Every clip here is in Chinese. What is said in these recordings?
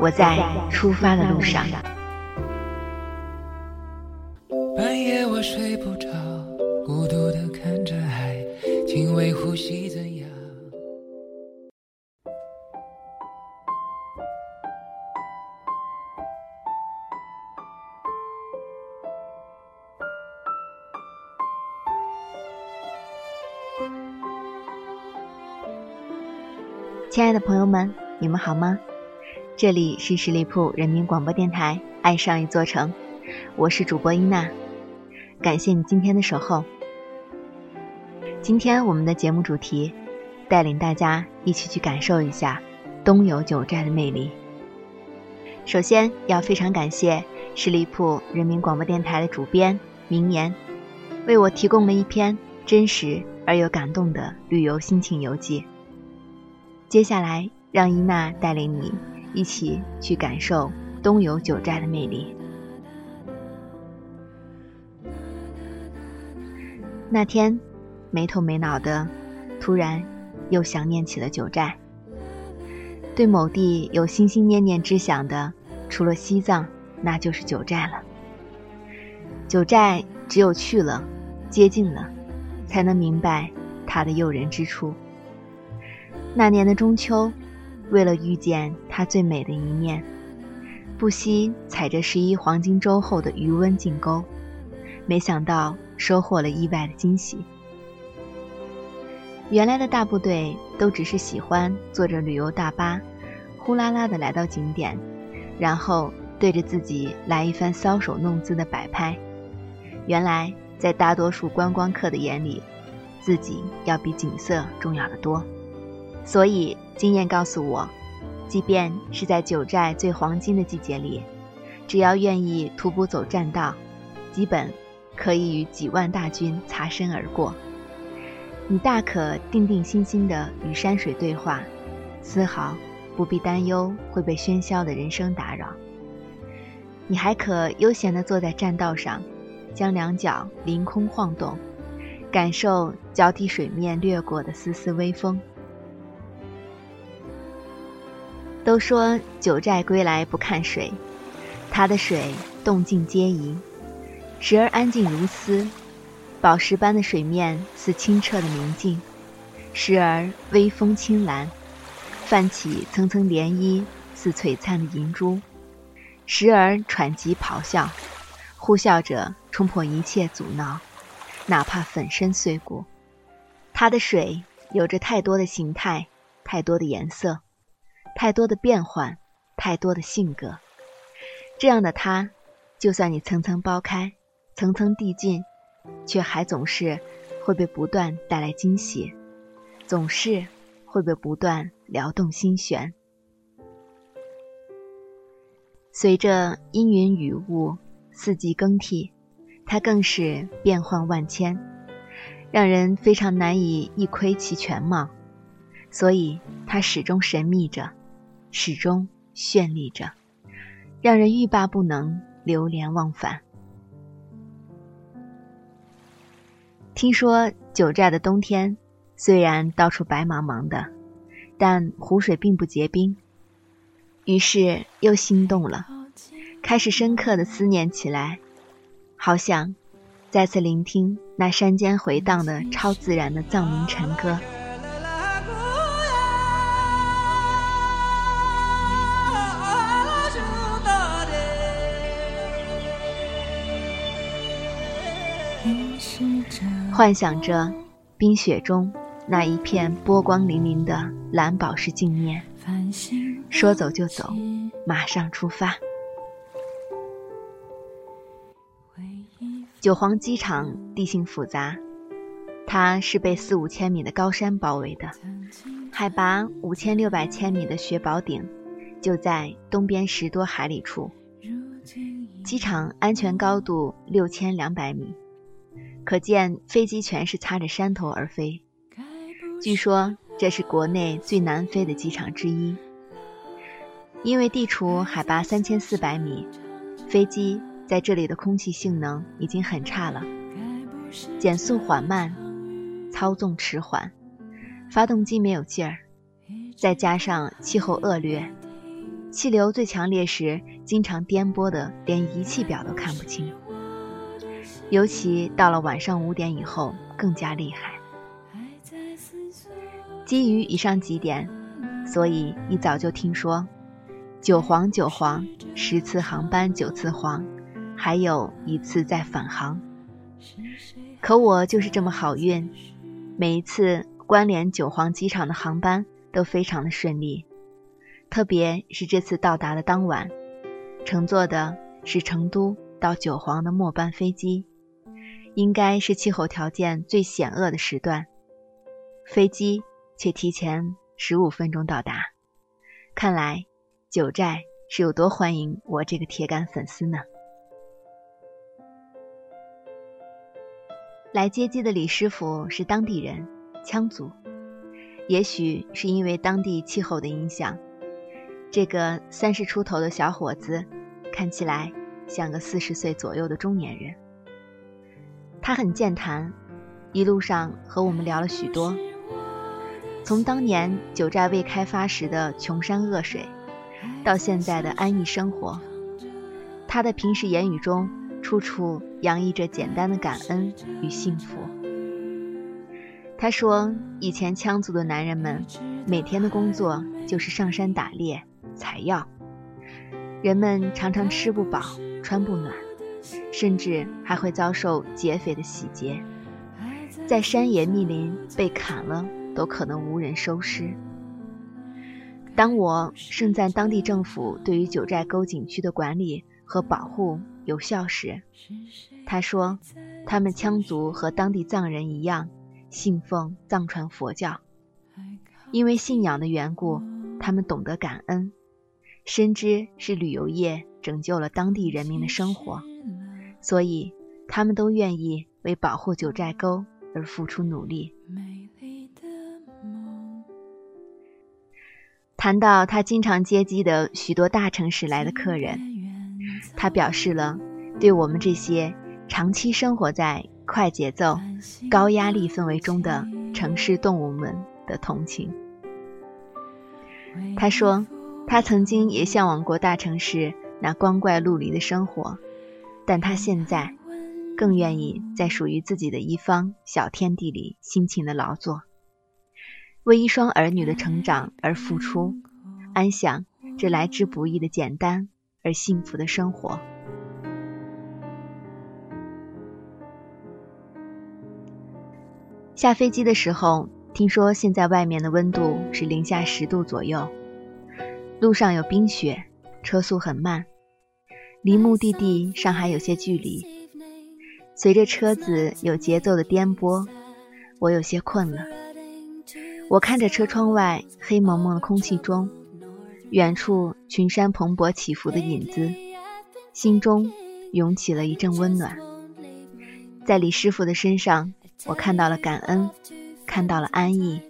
我在出发的路上。半夜我睡不着，孤独的看着海，轻微呼吸怎样？亲爱的朋友们，你们好吗？这里是十里铺人民广播电台《爱上一座城》，我是主播伊娜，感谢你今天的守候。今天我们的节目主题，带领大家一起去感受一下东游九寨的魅力。首先要非常感谢十里铺人民广播电台的主编明言，为我提供了一篇真实而又感动的旅游心情游记。接下来，让伊娜带领你。一起去感受东游九寨的魅力。那天，没头没脑的，突然又想念起了九寨。对某地有心心念念之想的，除了西藏，那就是九寨了。九寨只有去了，接近了，才能明白它的诱人之处。那年的中秋。为了遇见它最美的一面，不惜踩着十一黄金周后的余温进沟，没想到收获了意外的惊喜。原来的大部队都只是喜欢坐着旅游大巴，呼啦啦的来到景点，然后对着自己来一番搔首弄姿的摆拍。原来在大多数观光客的眼里，自己要比景色重要的多。所以，经验告诉我，即便是在九寨最黄金的季节里，只要愿意徒步走栈道，基本可以与几万大军擦身而过。你大可定定心心的与山水对话，丝毫不必担忧会被喧嚣的人声打扰。你还可悠闲地坐在栈道上，将两脚凌空晃动，感受脚底水面掠过的丝丝微风。都说九寨归来不看水，它的水动静皆宜，时而安静如斯，宝石般的水面似清澈的明镜；时而微风轻蓝，泛起层层涟漪，似璀璨的银珠；时而喘急咆哮，呼啸着冲破一切阻挠，哪怕粉身碎骨。它的水有着太多的形态，太多的颜色。太多的变换，太多的性格，这样的他，就算你层层剥开，层层递进，却还总是会被不断带来惊喜，总是会被不断撩动心弦。随着阴云雨雾，四季更替，它更是变幻万千，让人非常难以一窥其全貌，所以它始终神秘着。始终绚丽着，让人欲罢不能、流连忘返。听说九寨的冬天虽然到处白茫茫的，但湖水并不结冰。于是又心动了，开始深刻的思念起来，好想再次聆听那山间回荡的超自然的藏民晨歌。幻想着冰雪中那一片波光粼粼的蓝宝石镜面，说走就走，马上出发。九黄机场地形复杂，它是被四五千米的高山包围的，海拔五千六百千米的雪宝顶，就在东边十多海里处。机场安全高度六千两百米，可见飞机全是擦着山头而飞。据说这是国内最难飞的机场之一，因为地处海拔三千四百米，飞机在这里的空气性能已经很差了，减速缓慢，操纵迟缓，发动机没有劲儿，再加上气候恶劣。气流最强烈时，经常颠簸的连仪器表都看不清。尤其到了晚上五点以后，更加厉害。基于以上几点，所以一早就听说“九黄九黄”，十次航班九次黄，还有一次在返航。可我就是这么好运，每一次关联九黄机场的航班都非常的顺利。特别是这次到达的当晚，乘坐的是成都到九黄的末班飞机，应该是气候条件最险恶的时段，飞机却提前十五分钟到达。看来九寨是有多欢迎我这个铁杆粉丝呢？来接机的李师傅是当地人，羌族，也许是因为当地气候的影响。这个三十出头的小伙子，看起来像个四十岁左右的中年人。他很健谈，一路上和我们聊了许多，从当年九寨未开发时的穷山恶水，到现在的安逸生活，他的平时言语中处处洋溢着简单的感恩与幸福。他说，以前羌族的男人们每天的工作就是上山打猎。采药，人们常常吃不饱，穿不暖，甚至还会遭受劫匪的洗劫，在山野密林被砍了都可能无人收尸。当我盛赞当地政府对于九寨沟景区的管理和保护有效时，他说，他们羌族和当地藏人一样，信奉藏传佛教，因为信仰的缘故，他们懂得感恩。深知是旅游业拯救了当地人民的生活，所以他们都愿意为保护九寨沟而付出努力。谈到他经常接机的许多大城市来的客人，他表示了对我们这些长期生活在快节奏、高压力氛围中的城市动物们的同情。他说。他曾经也向往过大城市那光怪陆离的生活，但他现在更愿意在属于自己的一方小天地里辛勤的劳作，为一双儿女的成长而付出，安享这来之不易的简单而幸福的生活。下飞机的时候，听说现在外面的温度是零下十度左右。路上有冰雪，车速很慢，离目的地尚还有些距离。随着车子有节奏的颠簸，我有些困了。我看着车窗外黑蒙蒙的空气中，远处群山蓬勃起伏的影子，心中涌起了一阵温暖。在李师傅的身上，我看到了感恩，看到了安逸，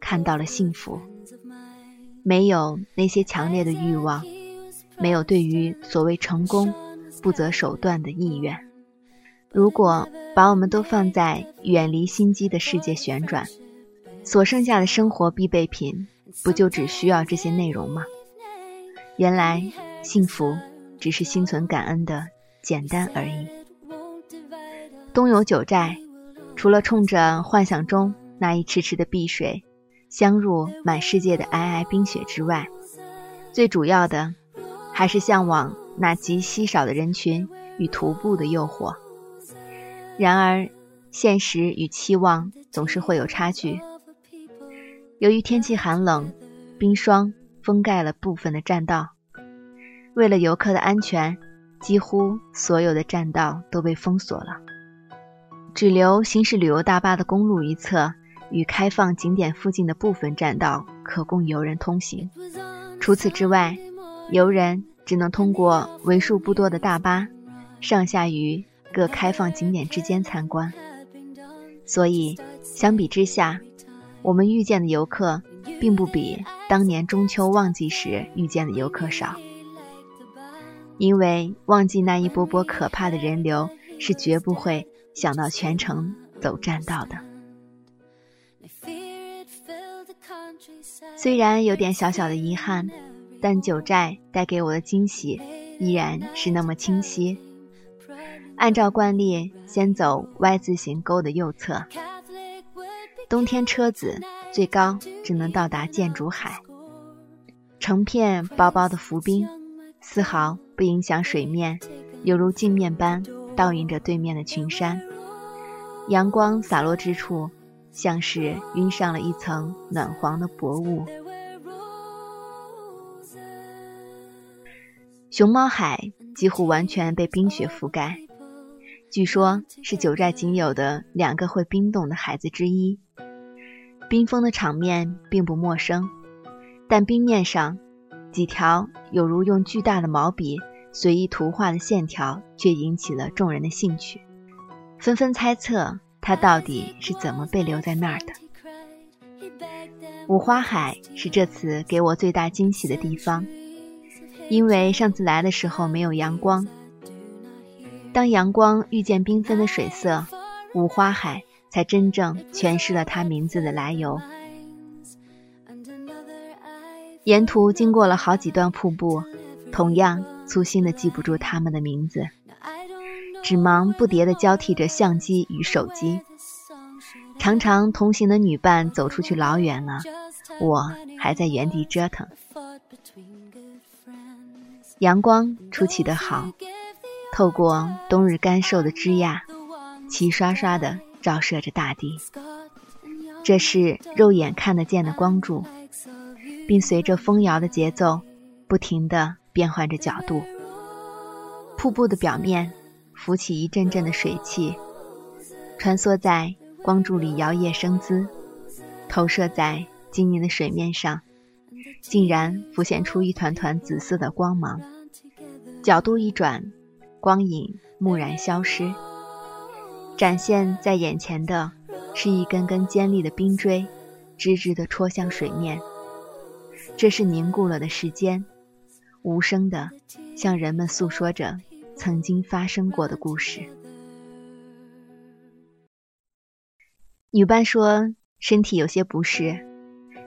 看到了幸福。没有那些强烈的欲望，没有对于所谓成功不择手段的意愿。如果把我们都放在远离心机的世界旋转，所剩下的生活必备品，不就只需要这些内容吗？原来幸福只是心存感恩的简单而已。东游九寨，除了冲着幻想中那一池池的碧水。相入满世界的皑皑冰雪之外，最主要的还是向往那极稀少的人群与徒步的诱惑。然而，现实与期望总是会有差距。由于天气寒冷，冰霜封盖了部分的栈道。为了游客的安全，几乎所有的栈道都被封锁了，只留行驶旅游大巴的公路一侧。与开放景点附近的部分栈道可供游人通行，除此之外，游人只能通过为数不多的大巴，上下于各开放景点之间参观。所以，相比之下，我们遇见的游客并不比当年中秋旺季时遇见的游客少。因为旺季那一波波可怕的人流，是绝不会想到全程走栈道的。虽然有点小小的遗憾，但九寨带给我的惊喜依然是那么清晰。按照惯例，先走 Y 字形沟的右侧。冬天车子最高只能到达建筑海，成片薄薄的浮冰，丝毫不影响水面，犹如镜面般倒映着对面的群山。阳光洒落之处。像是晕上了一层暖黄的薄雾。熊猫海几乎完全被冰雪覆盖，据说是九寨仅有的两个会冰冻的孩子之一。冰封的场面并不陌生，但冰面上几条有如用巨大的毛笔随意涂画的线条却引起了众人的兴趣，纷纷猜测。它到底是怎么被留在那儿的？五花海是这次给我最大惊喜的地方，因为上次来的时候没有阳光。当阳光遇见缤纷的水色，五花海才真正诠释了它名字的来由。沿途经过了好几段瀑布，同样粗心的记不住它们的名字。只忙不迭地交替着相机与手机，常常同行的女伴走出去老远了，我还在原地折腾。阳光出奇的好，透过冬日干瘦的枝桠，齐刷刷地照射着大地。这是肉眼看得见的光柱，并随着风摇的节奏，不停地变换着角度。瀑布的表面。浮起一阵阵的水汽，穿梭在光柱里摇曳生姿，投射在晶莹的水面上，竟然浮现出一团团紫色的光芒。角度一转，光影蓦然消失，展现在眼前的是一根根尖利的冰锥，直直地戳向水面。这是凝固了的时间，无声地向人们诉说着。曾经发生过的故事。女伴说身体有些不适，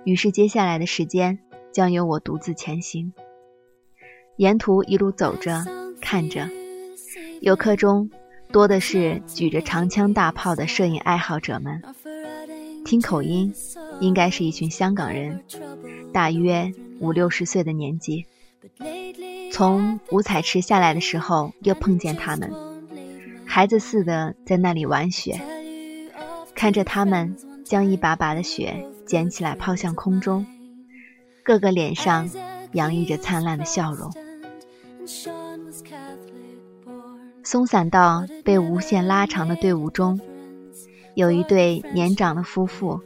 于是接下来的时间将由我独自前行。沿途一路走着，看着，游客中多的是举着长枪大炮的摄影爱好者们。听口音，应该是一群香港人，大约五六十岁的年纪。从五彩池下来的时候，又碰见他们，孩子似的在那里玩雪。看着他们将一把把的雪捡起来抛向空中，个个脸上洋溢着灿烂的笑容。松散到被无限拉长的队伍中，有一对年长的夫妇，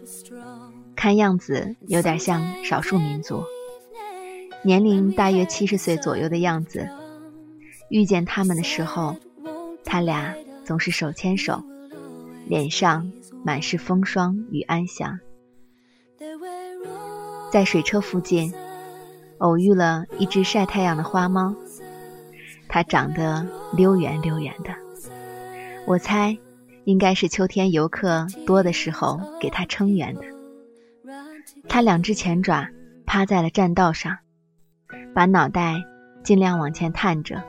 看样子有点像少数民族。年龄大约七十岁左右的样子，遇见他们的时候，他俩总是手牵手，脸上满是风霜与安详。在水车附近，偶遇了一只晒太阳的花猫，它长得溜圆溜圆的，我猜应该是秋天游客多的时候给它撑圆的。它两只前爪趴在了栈道上。把脑袋尽量往前探着，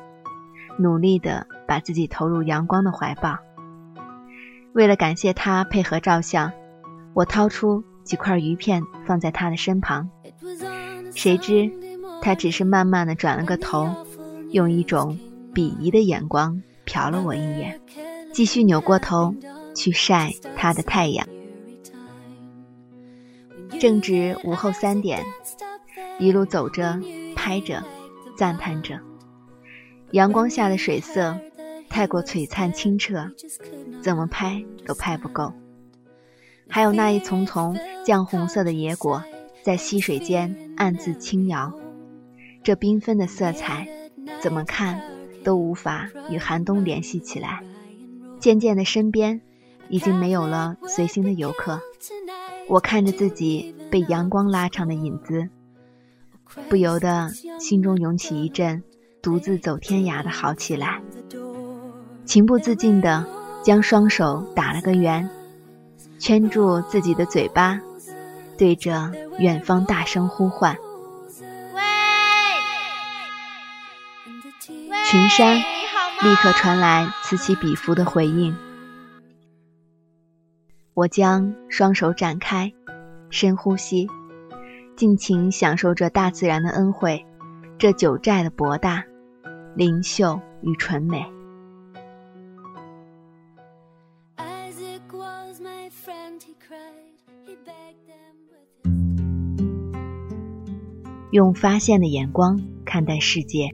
努力地把自己投入阳光的怀抱。为了感谢他配合照相，我掏出几块鱼片放在他的身旁。谁知他只是慢慢的转了个头，用一种鄙夷的眼光瞟了我一眼，继续扭过头去晒他的太阳。正值午后三点，一路走着。拍着，赞叹着，阳光下的水色太过璀璨清澈，怎么拍都拍不够。还有那一丛丛绛红色的野果，在溪水间暗自轻摇，这缤纷的色彩，怎么看都无法与寒冬联系起来。渐渐的，身边已经没有了随行的游客。我看着自己被阳光拉长的影子，不由得心中涌起一阵独自走天涯的豪气来，情不自禁的将双手打了个圆，圈住自己的嘴巴，对着远方大声呼唤：“喂！”群山立刻传来此起彼伏的回应。我将双手展开，深呼吸，尽情享受着大自然的恩惠，这九寨的博大、灵秀与纯美。用发现的眼光看待世界，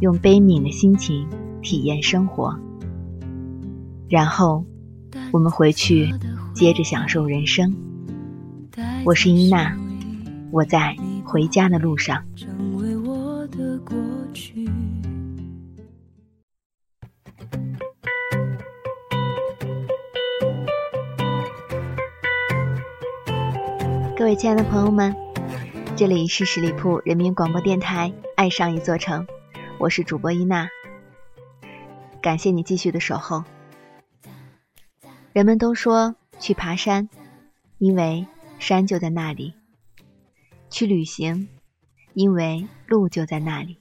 用悲悯的心情体验生活，然后。我们回去，接着享受人生。我是伊娜，我在回家的路上。各位亲爱的朋友们，这里是十里铺人民广播电台《爱上一座城》，我是主播伊娜，感谢你继续的守候。人们都说去爬山，因为山就在那里；去旅行，因为路就在那里。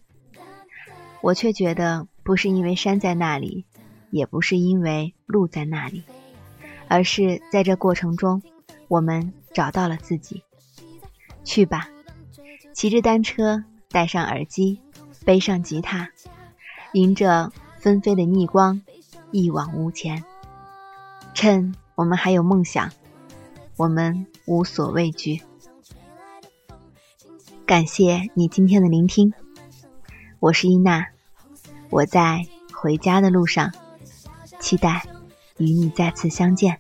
我却觉得，不是因为山在那里，也不是因为路在那里，而是在这过程中，我们找到了自己。去吧，骑着单车，戴上耳机，背上吉他，迎着纷飞的逆光，一往无前。趁我们还有梦想，我们无所畏惧。感谢你今天的聆听，我是伊娜，我在回家的路上，期待与你再次相见。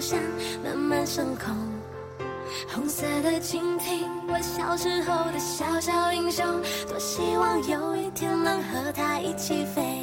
像慢慢升空。红色的蜻蜓，我小时候的小小英雄，多希望有一天能和它一起飞。